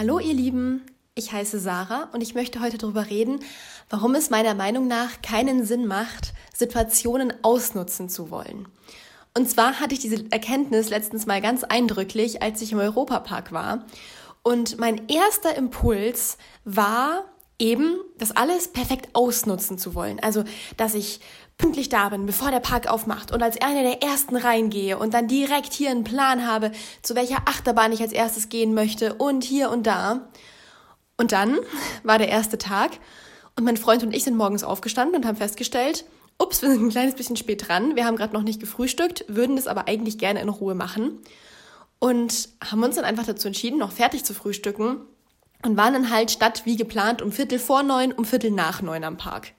Hallo ihr Lieben, ich heiße Sarah und ich möchte heute darüber reden, warum es meiner Meinung nach keinen Sinn macht, Situationen ausnutzen zu wollen. Und zwar hatte ich diese Erkenntnis letztens mal ganz eindrücklich, als ich im Europapark war. Und mein erster Impuls war eben, das alles perfekt ausnutzen zu wollen. Also, dass ich pünktlich da bin, bevor der Park aufmacht und als eine der ersten reingehe und dann direkt hier einen Plan habe, zu welcher Achterbahn ich als erstes gehen möchte und hier und da. Und dann war der erste Tag und mein Freund und ich sind morgens aufgestanden und haben festgestellt, ups, wir sind ein kleines bisschen spät dran, wir haben gerade noch nicht gefrühstückt, würden das aber eigentlich gerne in Ruhe machen und haben uns dann einfach dazu entschieden, noch fertig zu frühstücken und waren dann halt statt wie geplant um Viertel vor neun, um Viertel nach neun am Park.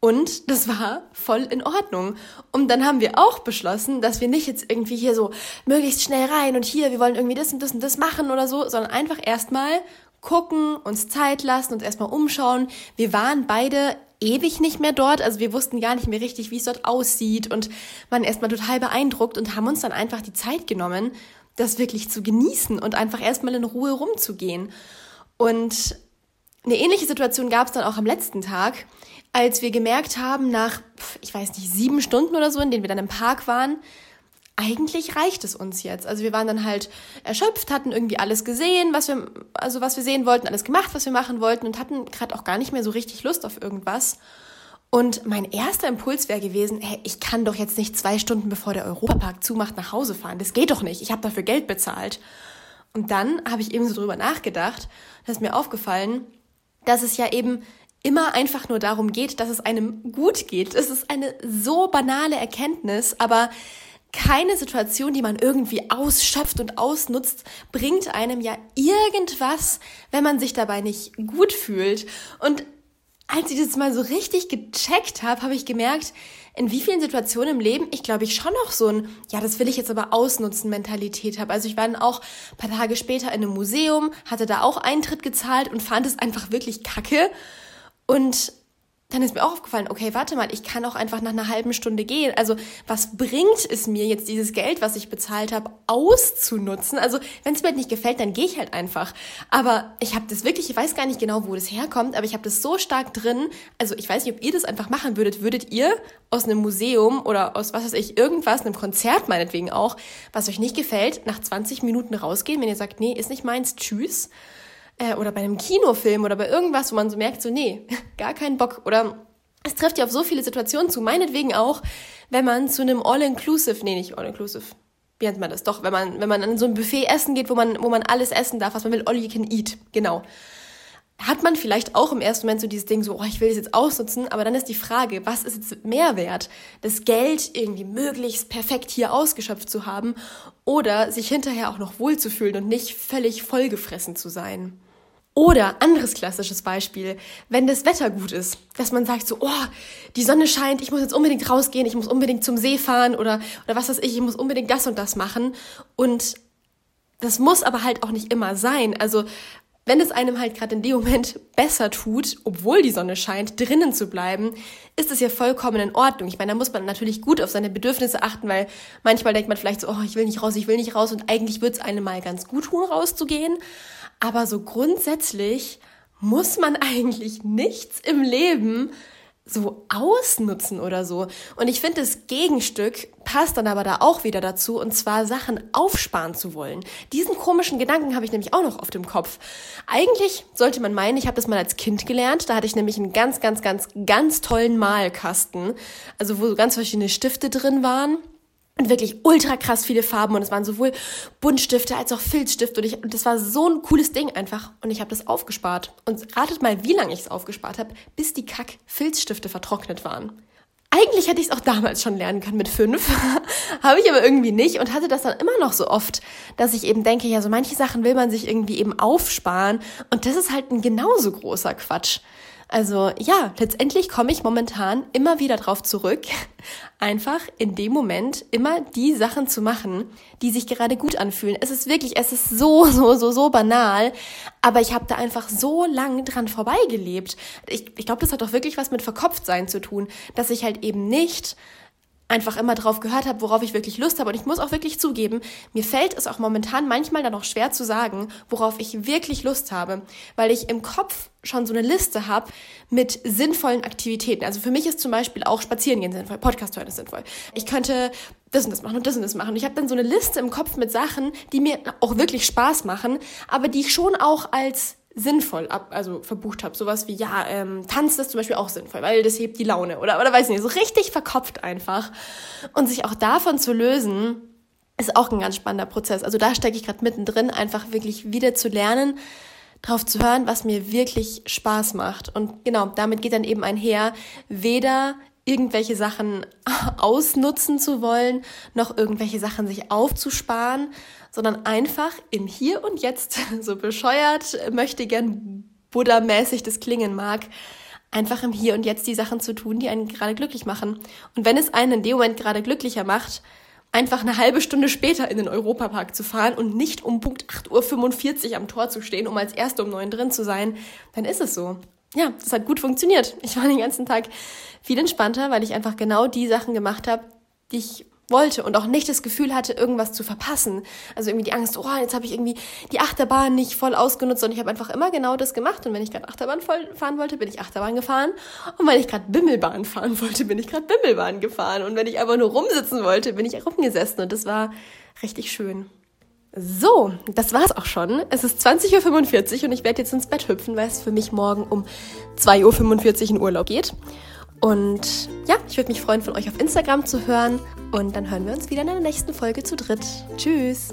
Und das war voll in Ordnung. Und dann haben wir auch beschlossen, dass wir nicht jetzt irgendwie hier so möglichst schnell rein und hier, wir wollen irgendwie das und das und das machen oder so, sondern einfach erstmal gucken, uns Zeit lassen, uns erstmal umschauen. Wir waren beide ewig nicht mehr dort, also wir wussten gar nicht mehr richtig, wie es dort aussieht und waren erstmal total beeindruckt und haben uns dann einfach die Zeit genommen, das wirklich zu genießen und einfach erstmal in Ruhe rumzugehen. Und eine ähnliche Situation gab es dann auch am letzten Tag als wir gemerkt haben, nach, ich weiß nicht, sieben Stunden oder so, in denen wir dann im Park waren, eigentlich reicht es uns jetzt. Also wir waren dann halt erschöpft, hatten irgendwie alles gesehen, was wir, also was wir sehen wollten, alles gemacht, was wir machen wollten und hatten gerade auch gar nicht mehr so richtig Lust auf irgendwas. Und mein erster Impuls wäre gewesen, hey, ich kann doch jetzt nicht zwei Stunden bevor der Europapark zumacht nach Hause fahren. Das geht doch nicht. Ich habe dafür Geld bezahlt. Und dann habe ich eben so drüber nachgedacht, da ist mir aufgefallen, dass es ja eben immer einfach nur darum geht, dass es einem gut geht. Es ist eine so banale Erkenntnis, aber keine Situation, die man irgendwie ausschöpft und ausnutzt, bringt einem ja irgendwas, wenn man sich dabei nicht gut fühlt. Und als ich das mal so richtig gecheckt habe, habe ich gemerkt, in wie vielen Situationen im Leben ich glaube ich schon noch so ein, ja, das will ich jetzt aber ausnutzen Mentalität habe. Also ich war dann auch paar Tage später in einem Museum, hatte da auch Eintritt gezahlt und fand es einfach wirklich kacke und dann ist mir auch aufgefallen, okay, warte mal, ich kann auch einfach nach einer halben Stunde gehen. Also was bringt es mir jetzt dieses Geld, was ich bezahlt habe, auszunutzen? Also wenn es mir halt nicht gefällt, dann gehe ich halt einfach. Aber ich habe das wirklich, ich weiß gar nicht genau, wo das herkommt, aber ich habe das so stark drin. Also ich weiß nicht, ob ihr das einfach machen würdet. Würdet ihr aus einem Museum oder aus was weiß ich, irgendwas, einem Konzert meinetwegen auch, was euch nicht gefällt, nach 20 Minuten rausgehen, wenn ihr sagt, nee, ist nicht meins, tschüss? Äh, oder bei einem Kinofilm oder bei irgendwas, wo man so merkt, so nee, gar keinen Bock. Oder es trifft ja auf so viele Situationen zu, meinetwegen auch, wenn man zu einem All-Inclusive, nee, nicht All-Inclusive, wie nennt man das? Doch, wenn man, wenn man an so ein Buffet essen geht, wo man, wo man alles essen darf, was man will, all you can eat, genau. Hat man vielleicht auch im ersten Moment so dieses Ding so, oh, ich will das jetzt ausnutzen, aber dann ist die Frage, was ist jetzt Mehrwert? Das Geld irgendwie möglichst perfekt hier ausgeschöpft zu haben oder sich hinterher auch noch wohlzufühlen und nicht völlig vollgefressen zu sein. Oder anderes klassisches Beispiel, wenn das Wetter gut ist, dass man sagt so, oh, die Sonne scheint, ich muss jetzt unbedingt rausgehen, ich muss unbedingt zum See fahren oder, oder was weiß ich, ich muss unbedingt das und das machen. Und das muss aber halt auch nicht immer sein. Also wenn es einem halt gerade in dem Moment besser tut, obwohl die Sonne scheint, drinnen zu bleiben, ist es ja vollkommen in Ordnung. Ich meine, da muss man natürlich gut auf seine Bedürfnisse achten, weil manchmal denkt man vielleicht so, oh, ich will nicht raus, ich will nicht raus und eigentlich wird es einem mal ganz gut tun, rauszugehen. Aber so grundsätzlich muss man eigentlich nichts im Leben so ausnutzen oder so. Und ich finde, das Gegenstück passt dann aber da auch wieder dazu, und zwar Sachen aufsparen zu wollen. Diesen komischen Gedanken habe ich nämlich auch noch auf dem Kopf. Eigentlich sollte man meinen, ich habe das mal als Kind gelernt, da hatte ich nämlich einen ganz, ganz, ganz, ganz tollen Malkasten, also wo so ganz verschiedene Stifte drin waren und wirklich ultra krass viele Farben. Und es waren sowohl Buntstifte als auch Filzstifte und, ich, und das war so ein cooles Ding einfach. Und ich habe das aufgespart. Und ratet mal, wie lange ich es aufgespart habe, bis die Kack Filzstifte vertrocknet waren. Eigentlich hätte ich es auch damals schon lernen können mit fünf, habe ich aber irgendwie nicht und hatte das dann immer noch so oft, dass ich eben denke, ja, so manche Sachen will man sich irgendwie eben aufsparen. Und das ist halt ein genauso großer Quatsch. Also ja, letztendlich komme ich momentan immer wieder drauf zurück, einfach in dem Moment immer die Sachen zu machen, die sich gerade gut anfühlen. Es ist wirklich, es ist so, so, so, so banal, aber ich habe da einfach so lang dran vorbeigelebt. Ich, ich glaube, das hat doch wirklich was mit Verkopftsein zu tun, dass ich halt eben nicht einfach immer drauf gehört habe, worauf ich wirklich Lust habe. Und ich muss auch wirklich zugeben, mir fällt es auch momentan manchmal dann auch schwer zu sagen, worauf ich wirklich Lust habe, weil ich im Kopf schon so eine Liste habe mit sinnvollen Aktivitäten. Also für mich ist zum Beispiel auch Spazierengehen sinnvoll, Podcast hören ist sinnvoll. Ich könnte das und das machen und das und das machen. Ich habe dann so eine Liste im Kopf mit Sachen, die mir auch wirklich Spaß machen, aber die ich schon auch als sinnvoll ab, also verbucht habe. Sowas wie, ja, ähm, Tanzen ist zum Beispiel auch sinnvoll, weil das hebt die Laune oder, oder weiß nicht, so richtig verkopft einfach. Und sich auch davon zu lösen, ist auch ein ganz spannender Prozess. Also da stecke ich gerade mittendrin, einfach wirklich wieder zu lernen, drauf zu hören, was mir wirklich Spaß macht. Und genau, damit geht dann eben einher, weder irgendwelche Sachen ausnutzen zu wollen, noch irgendwelche Sachen sich aufzusparen, sondern einfach im Hier und Jetzt, so bescheuert möchte gern Buddha-mäßig das klingen mag, einfach im Hier und Jetzt die Sachen zu tun, die einen gerade glücklich machen. Und wenn es einen in dem Moment gerade glücklicher macht, einfach eine halbe Stunde später in den Europapark zu fahren und nicht um Punkt 8.45 Uhr am Tor zu stehen, um als Erste um neun drin zu sein, dann ist es so ja, das hat gut funktioniert. Ich war den ganzen Tag viel entspannter, weil ich einfach genau die Sachen gemacht habe, die ich wollte und auch nicht das Gefühl hatte, irgendwas zu verpassen. Also irgendwie die Angst, oh, jetzt habe ich irgendwie die Achterbahn nicht voll ausgenutzt und ich habe einfach immer genau das gemacht. Und wenn ich gerade Achterbahn fahren wollte, bin ich Achterbahn gefahren. Und wenn ich gerade Bimmelbahn fahren wollte, bin ich gerade Bimmelbahn gefahren. Und wenn ich einfach nur rumsitzen wollte, bin ich rumgesessen. Und das war richtig schön. So, das war's auch schon. Es ist 20.45 Uhr und ich werde jetzt ins Bett hüpfen, weil es für mich morgen um 2.45 Uhr in Urlaub geht. Und ja, ich würde mich freuen, von euch auf Instagram zu hören. Und dann hören wir uns wieder in der nächsten Folge zu dritt. Tschüss!